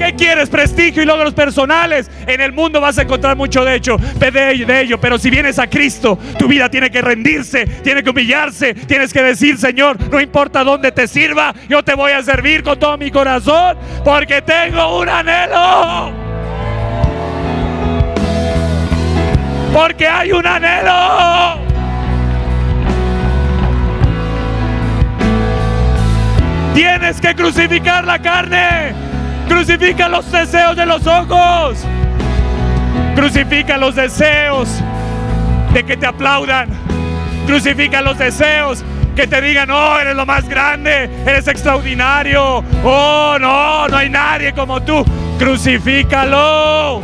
¿Qué quieres? Prestigio y logros personales. En el mundo vas a encontrar mucho de hecho, de ello. Pero si vienes a Cristo, tu vida tiene que rendirse, tiene que humillarse. Tienes que decir, Señor, no importa dónde te sirva, yo te voy a servir con todo mi corazón, porque tengo un anhelo. Porque hay un anhelo. Tienes que crucificar la carne. Crucifica los deseos de los ojos. Crucifica los deseos de que te aplaudan. Crucifica los deseos que te digan, oh, eres lo más grande, eres extraordinario. Oh, no, no hay nadie como tú. Crucifícalo.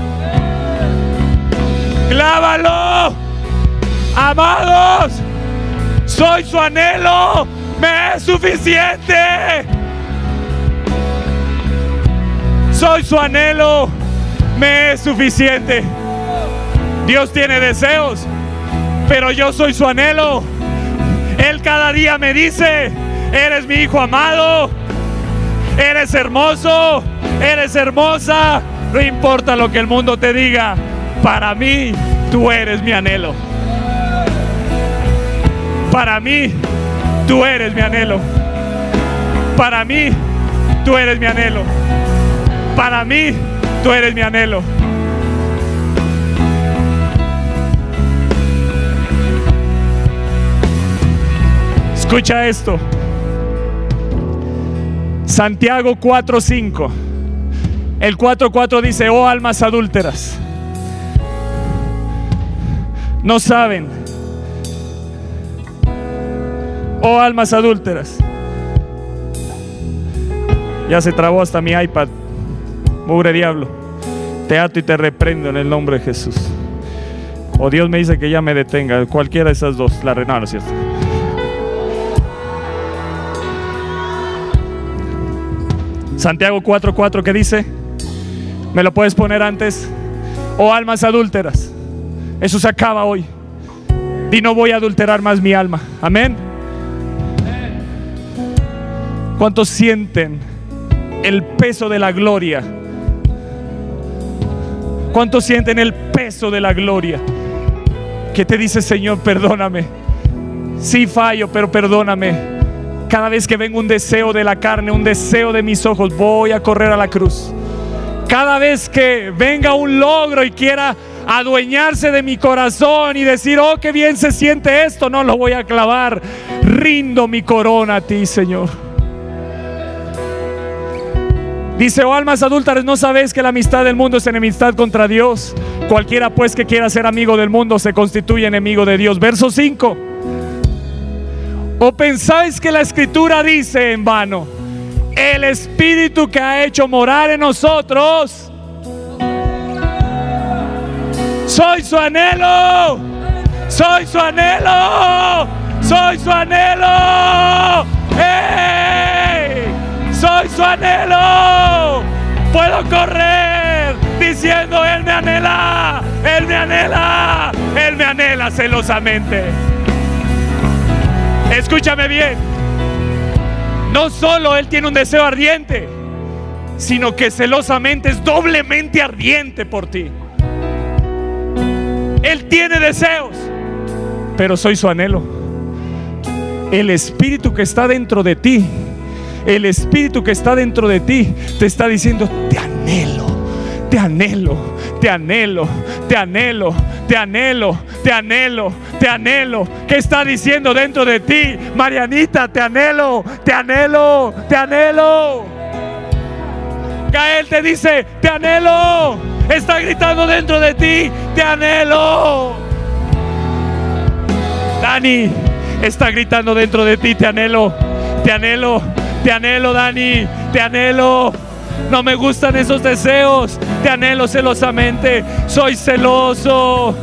Clávalo. Amados, soy su anhelo. Me es suficiente. Soy su anhelo. Me es suficiente. Dios tiene deseos, pero yo soy su anhelo. Él cada día me dice, eres mi hijo amado. Eres hermoso. Eres hermosa. No importa lo que el mundo te diga. Para mí, tú eres mi anhelo. Para mí, tú eres mi anhelo. Para mí, tú eres mi anhelo. Para mí, tú eres mi anhelo. Escucha esto. Santiago 4:5. El 4:4 dice, "Oh almas adúlteras, no saben. Oh almas adúlteras. Ya se trabó hasta mi iPad. Mugre diablo. Te ato y te reprendo en el nombre de Jesús. O Dios me dice que ya me detenga. Cualquiera de esas dos. La renal, ¿no cierto? Santiago 4:4 ¿qué dice? ¿Me lo puedes poner antes? o almas adúlteras. Eso se acaba hoy. Y no voy a adulterar más mi alma. Amén. ¿Cuántos sienten el peso de la gloria? ¿Cuántos sienten el peso de la gloria? Que te dice, Señor, perdóname. Sí fallo, pero perdóname. Cada vez que venga un deseo de la carne, un deseo de mis ojos, voy a correr a la cruz. Cada vez que venga un logro y quiera adueñarse de mi corazón y decir, oh, qué bien se siente esto, no lo voy a clavar. Rindo mi corona a ti, Señor. Dice, oh almas adúlteras, ¿no sabéis que la amistad del mundo es enemistad contra Dios? Cualquiera pues que quiera ser amigo del mundo se constituye enemigo de Dios. Verso 5. ¿O pensáis que la escritura dice en vano, el espíritu que ha hecho morar en nosotros, soy su anhelo, soy su anhelo, soy su anhelo, ¡Ey! Soy su anhelo, puedo correr diciendo, Él me anhela, Él me anhela, Él me anhela celosamente. Escúchame bien. No solo Él tiene un deseo ardiente, sino que celosamente es doblemente ardiente por ti. Él tiene deseos, pero soy su anhelo. El espíritu que está dentro de ti, el espíritu que está dentro de ti, te está diciendo, te anhelo, te anhelo, te anhelo, te anhelo, te anhelo, te anhelo, te anhelo. ¿Qué está diciendo dentro de ti? Marianita, te anhelo, te anhelo, te anhelo. Gael te dice, te anhelo. Está gritando dentro de ti, te anhelo. Dani está gritando dentro de ti, te anhelo, te anhelo, te anhelo, Dani, te anhelo. No me gustan esos deseos, te anhelo celosamente, soy celoso.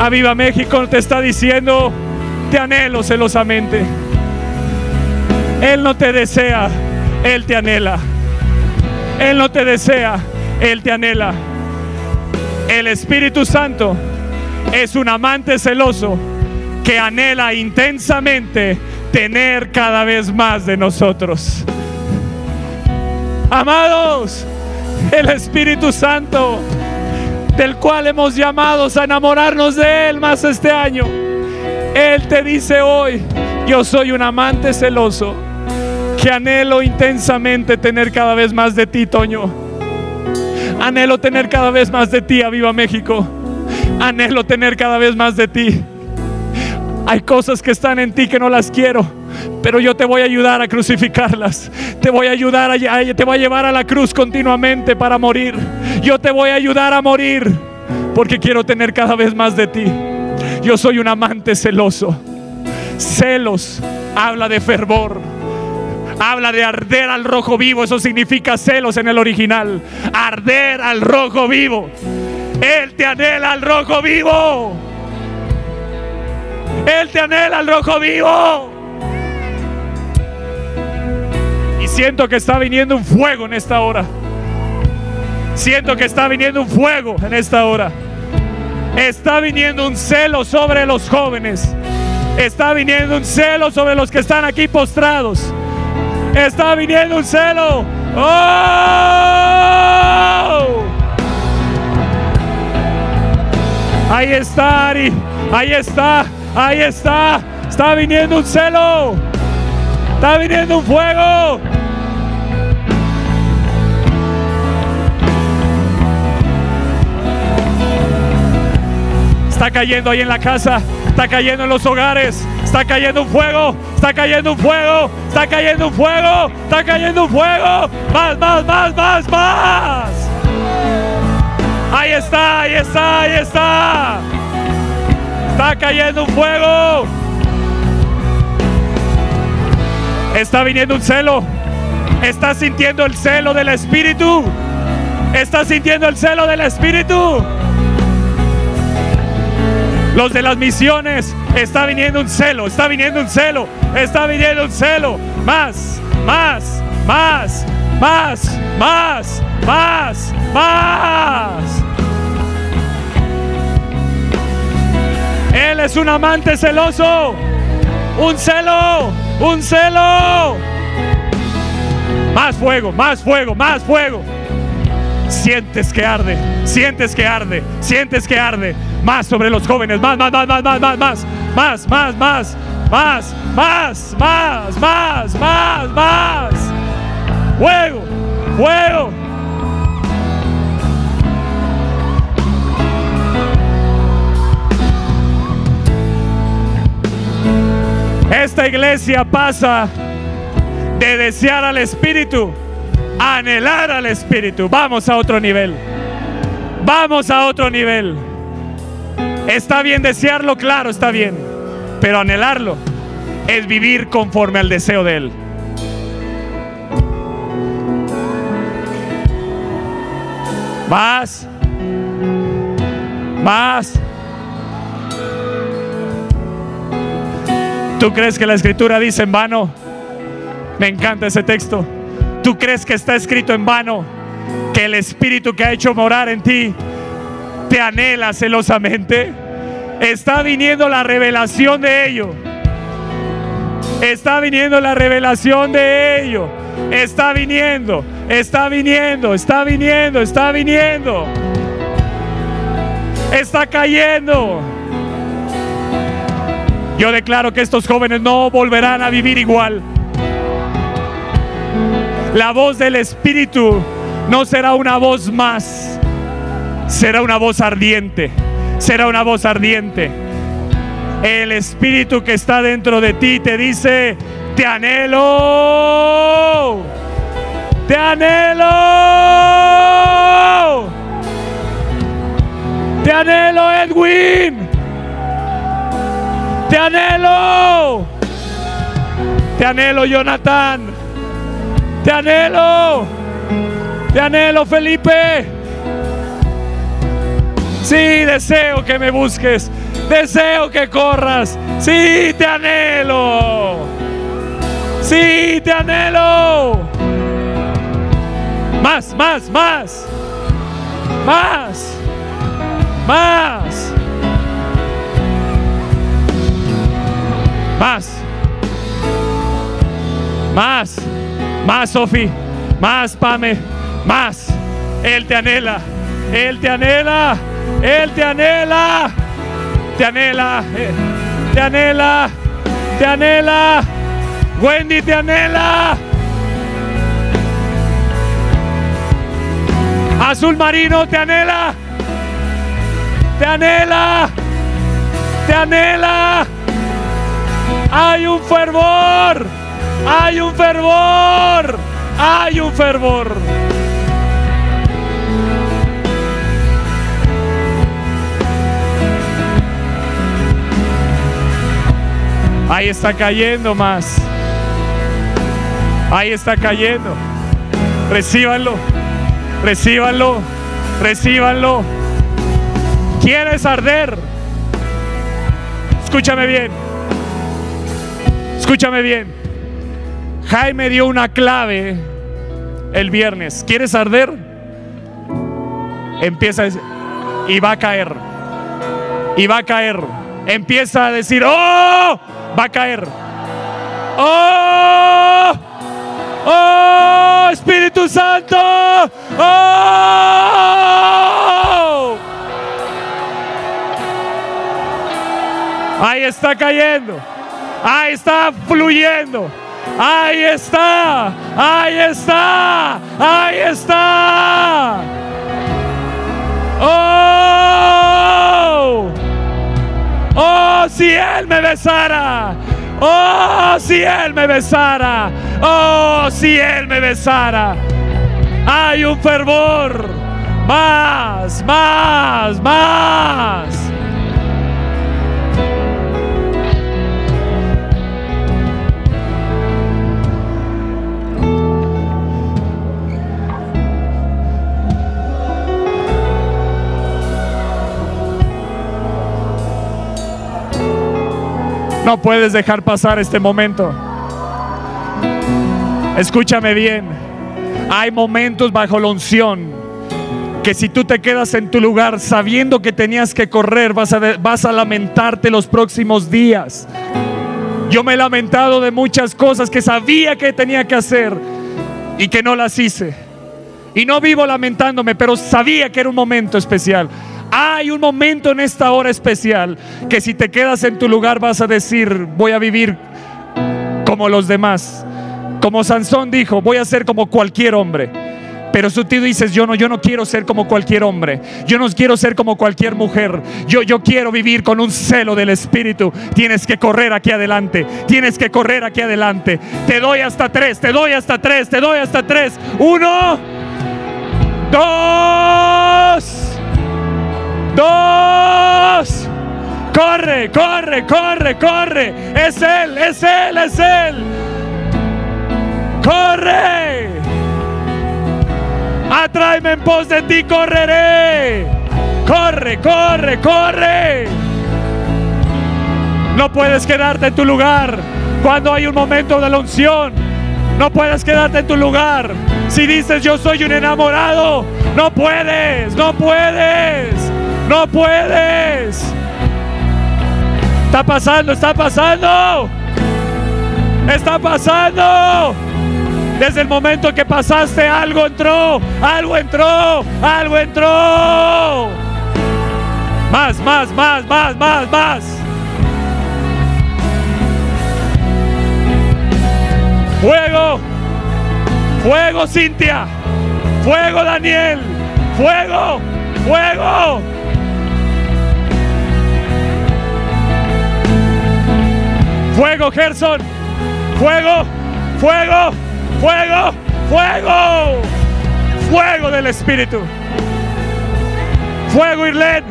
Aviva México te está diciendo, te anhelo celosamente. Él no te desea, Él te anhela. Él no te desea, Él te anhela. El Espíritu Santo es un amante celoso que anhela intensamente tener cada vez más de nosotros. Amados, el Espíritu Santo, del cual hemos llamados a enamorarnos de Él más este año, Él te dice hoy, yo soy un amante celoso que anhelo intensamente tener cada vez más de ti, Toño. Anhelo tener cada vez más de ti, Viva México. Anhelo tener cada vez más de ti. Hay cosas que están en ti que no las quiero, pero yo te voy a ayudar a crucificarlas. Te voy a ayudar a, te voy a llevar a la cruz continuamente para morir. Yo te voy a ayudar a morir porque quiero tener cada vez más de ti. Yo soy un amante celoso. Celos habla de fervor. Habla de arder al rojo vivo, eso significa celos en el original. Arder al rojo vivo. Él te anhela al rojo vivo. Él te anhela al rojo vivo. Y siento que está viniendo un fuego en esta hora. Siento que está viniendo un fuego en esta hora. Está viniendo un celo sobre los jóvenes. Está viniendo un celo sobre los que están aquí postrados. Está viniendo un celo. ¡Oh! Ahí está, Ari. Ahí está. Ahí está. Está viniendo un celo. Está viniendo un fuego. Está cayendo ahí en la casa. Está cayendo en los hogares. Está cayendo un fuego. Está cayendo un fuego. Está cayendo un fuego. Está cayendo un fuego. Más, más, más, más, más. Ahí está, ahí está, ahí está. Está cayendo un fuego. Está viniendo un celo. Está sintiendo el celo del Espíritu. Está sintiendo el celo del Espíritu. Los de las misiones, está viniendo un celo, está viniendo un celo, está viniendo un celo. Más, más, más, más, más, más, más. Él es un amante celoso. Un celo, un celo. Más fuego, más fuego, más fuego. Sientes que arde, sientes que arde, sientes que arde. Más sobre los jóvenes, más, más, más, más, más, más, más, más, más, más, más, más, más, más, más, más. Fuego, fuego. Esta iglesia pasa de desear al Espíritu a anhelar al Espíritu. Vamos a otro nivel. Vamos a otro nivel. Está bien desearlo, claro, está bien. Pero anhelarlo es vivir conforme al deseo de Él. Más. Más. ¿Tú crees que la escritura dice en vano? Me encanta ese texto. ¿Tú crees que está escrito en vano? Que el Espíritu que ha hecho morar en ti te anhela celosamente. Está viniendo la revelación de ello. Está viniendo la revelación de ello. Está viniendo, está viniendo, está viniendo, está viniendo. Está cayendo. Yo declaro que estos jóvenes no volverán a vivir igual. La voz del Espíritu no será una voz más, será una voz ardiente, será una voz ardiente. El Espíritu que está dentro de ti te dice, te anhelo, te anhelo, te anhelo Edwin, te anhelo, te anhelo Jonathan. Te anhelo. Te anhelo, Felipe. Sí, deseo que me busques. Deseo que corras. Sí, te anhelo. Sí, te anhelo. Más, más, más. Más. Más. Más. Más. Más, Sofi. Más, Pame. Más. Él te anhela. Él te anhela. Él te anhela. Te anhela. eh, Te anhela. Te anhela. Wendy te anhela. Azul marino te anhela. Te anhela. Te anhela. Hay un fervor. Hay un fervor. Hay un fervor. Ahí está cayendo más. Ahí está cayendo. Recíbanlo. Recíbanlo. Recíbanlo. ¿Quieres arder? Escúchame bien. Escúchame bien. Jaime dio una clave el viernes. ¿Quieres arder? Empieza a decir, y va a caer. Y va a caer. Empieza a decir, ¡oh! Va a caer. ¡Oh! ¡Oh! Espíritu Santo. ¡Oh! Ahí está cayendo. Ahí está fluyendo. Ahí está. Ahí está. Ahí está. Oh. Oh, si él me besara. Oh, si él me besara. Oh, si él me besara. Hay un fervor. Más, más, más. No puedes dejar pasar este momento. Escúchame bien. Hay momentos bajo la unción que si tú te quedas en tu lugar sabiendo que tenías que correr, vas a, vas a lamentarte los próximos días. Yo me he lamentado de muchas cosas que sabía que tenía que hacer y que no las hice. Y no vivo lamentándome, pero sabía que era un momento especial. Hay un momento en esta hora especial que si te quedas en tu lugar vas a decir, voy a vivir como los demás. Como Sansón dijo, voy a ser como cualquier hombre. Pero si tú dices, yo no, yo no quiero ser como cualquier hombre, yo no quiero ser como cualquier mujer, yo, yo quiero vivir con un celo del Espíritu, tienes que correr aquí adelante, tienes que correr aquí adelante. Te doy hasta tres, te doy hasta tres, te doy hasta tres. Uno, dos, dos. Corre, corre, corre, corre. Es Él, es Él, es Él. Corre. Atráeme en pos de ti, correré. Corre, corre, corre. No puedes quedarte en tu lugar cuando hay un momento de la unción. No puedes quedarte en tu lugar. Si dices yo soy un enamorado, no puedes, no puedes, no puedes. Está pasando, está pasando. Está pasando. Desde el momento que pasaste, algo entró, algo entró, algo entró. Más, más, más, más, más, más. Fuego, fuego Cintia, fuego Daniel, fuego, fuego. Fuego Gerson, fuego, fuego, fuego, fuego, fuego del Espíritu. Fuego Irlen,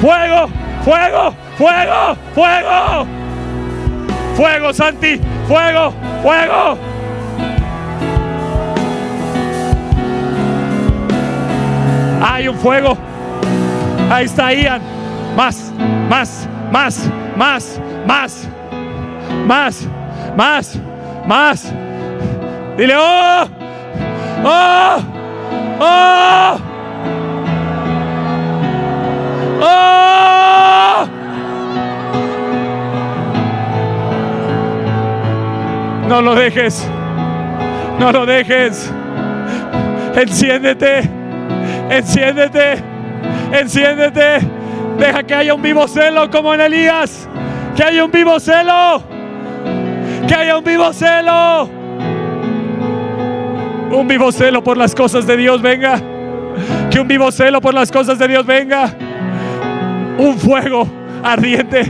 fuego, fuego, fuego, fuego. Fuego Santi, fuego, fuego. Hay un fuego. Ahí está Ian. Más, más, más, más, más, más, más, más. Dile, oh, oh, oh, oh. No lo dejes, no lo dejes. Enciéndete, enciéndete, enciéndete. Deja que haya un vivo celo como en Elías. Que haya un vivo celo. Que haya un vivo celo. Un vivo celo por las cosas de Dios venga. Que un vivo celo por las cosas de Dios venga. Un fuego ardiente.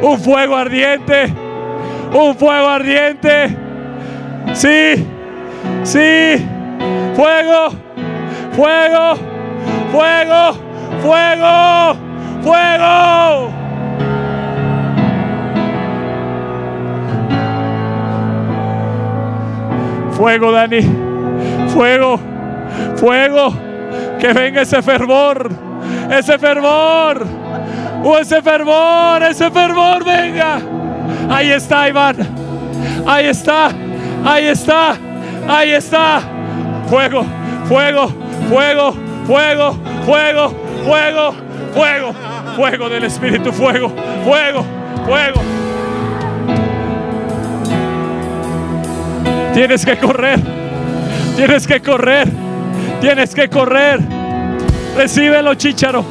Un fuego ardiente. Un fuego ardiente. Sí. Sí. Fuego. Fuego. Fuego. Fuego. Fuego. Fuego, Dani. Fuego. Fuego. Que venga ese fervor. Ese fervor. Oh, ese fervor. Ese fervor. Venga. Ahí está, Iván. Ahí está. Ahí está. Ahí está. Fuego. Fuego. Fuego. Fuego. Fuego. Fuego. Fuego. Fuego del Espíritu. Fuego. Fuego. Fuego. Tienes que correr. Tienes que correr. Tienes que correr. Recíbelo, chicharo.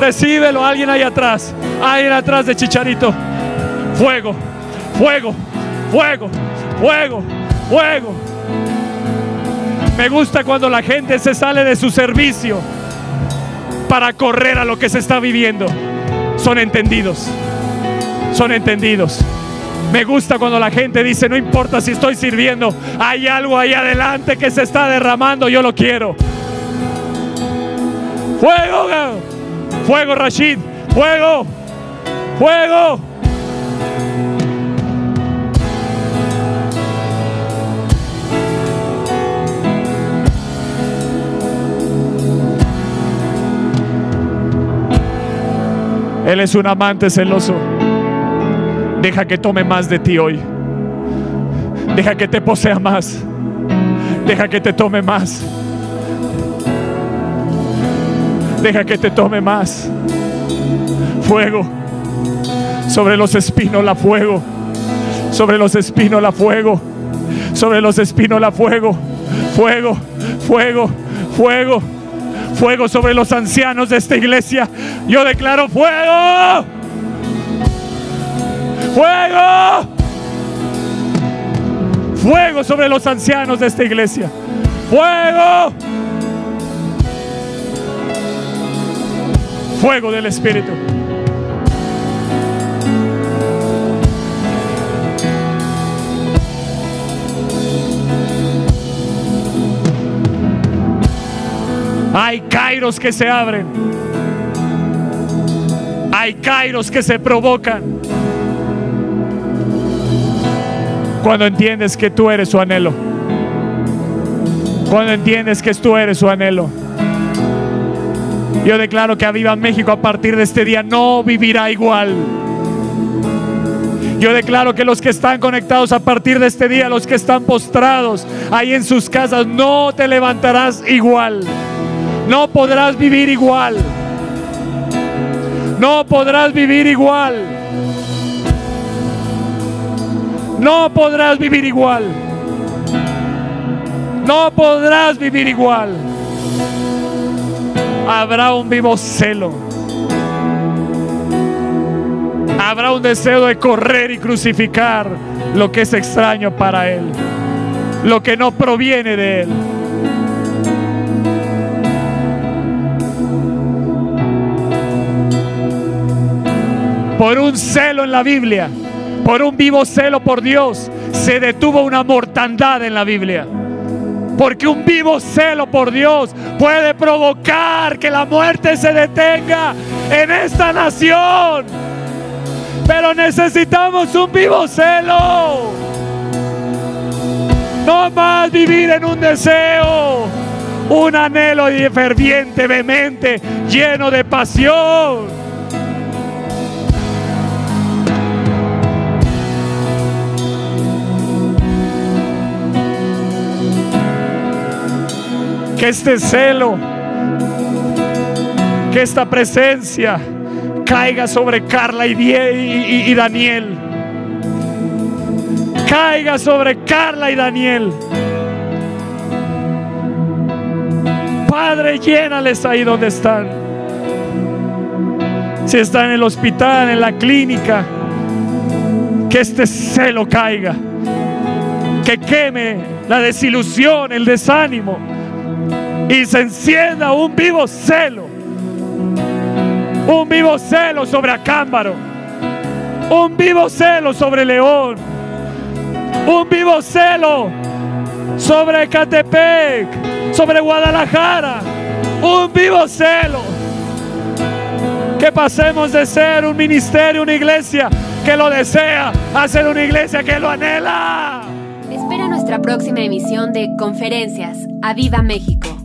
Recíbelo. Alguien ahí atrás. Alguien atrás de chicharito. Fuego. Fuego. Fuego. Fuego. Fuego. Me gusta cuando la gente se sale de su servicio para correr a lo que se está viviendo. Son entendidos. Son entendidos. Me gusta cuando la gente dice, no importa si estoy sirviendo, hay algo ahí adelante que se está derramando, yo lo quiero. Fuego, fuego Rashid, fuego, fuego. Él es un amante celoso. Deja que tome más de ti hoy. Deja que te posea más. Deja que te tome más. Deja que te tome más. Fuego. Sobre los espinos la fuego. Sobre los espinos la fuego. Sobre los espinos la fuego. Fuego, fuego, fuego. Fuego sobre los ancianos de esta iglesia. Yo declaro fuego. Fuego. Fuego sobre los ancianos de esta iglesia. Fuego. Fuego del Espíritu. Hay kairos que se abren. Hay kairos que se provocan. Cuando entiendes que tú eres su anhelo. Cuando entiendes que tú eres su anhelo. Yo declaro que Aviva México a partir de este día no vivirá igual. Yo declaro que los que están conectados a partir de este día, los que están postrados ahí en sus casas, no te levantarás igual. No podrás vivir igual. No podrás vivir igual. No podrás vivir igual. No podrás vivir igual. Habrá un vivo celo. Habrá un deseo de correr y crucificar lo que es extraño para Él. Lo que no proviene de Él. por un celo en la Biblia, por un vivo celo por Dios, se detuvo una mortandad en la Biblia. Porque un vivo celo por Dios puede provocar que la muerte se detenga en esta nación. Pero necesitamos un vivo celo. No más vivir en un deseo, un anhelo ferviente, vehemente, lleno de pasión. Que este celo, que esta presencia caiga sobre Carla y, Daniel. Caiga sobre Carla y Daniel. Padre, llénales ahí donde están. Si están en el hospital, en la clínica, que este celo caiga. Que queme la desilusión, el desánimo y se encienda un vivo celo. Un vivo celo sobre Acámbaro. Un vivo celo sobre León. Un vivo celo sobre Catepec, sobre Guadalajara. Un vivo celo. Que pasemos de ser un ministerio, una iglesia que lo desea, a ser una iglesia que lo anhela. Espera nuestra próxima emisión de Conferencias. ¡A Viva México!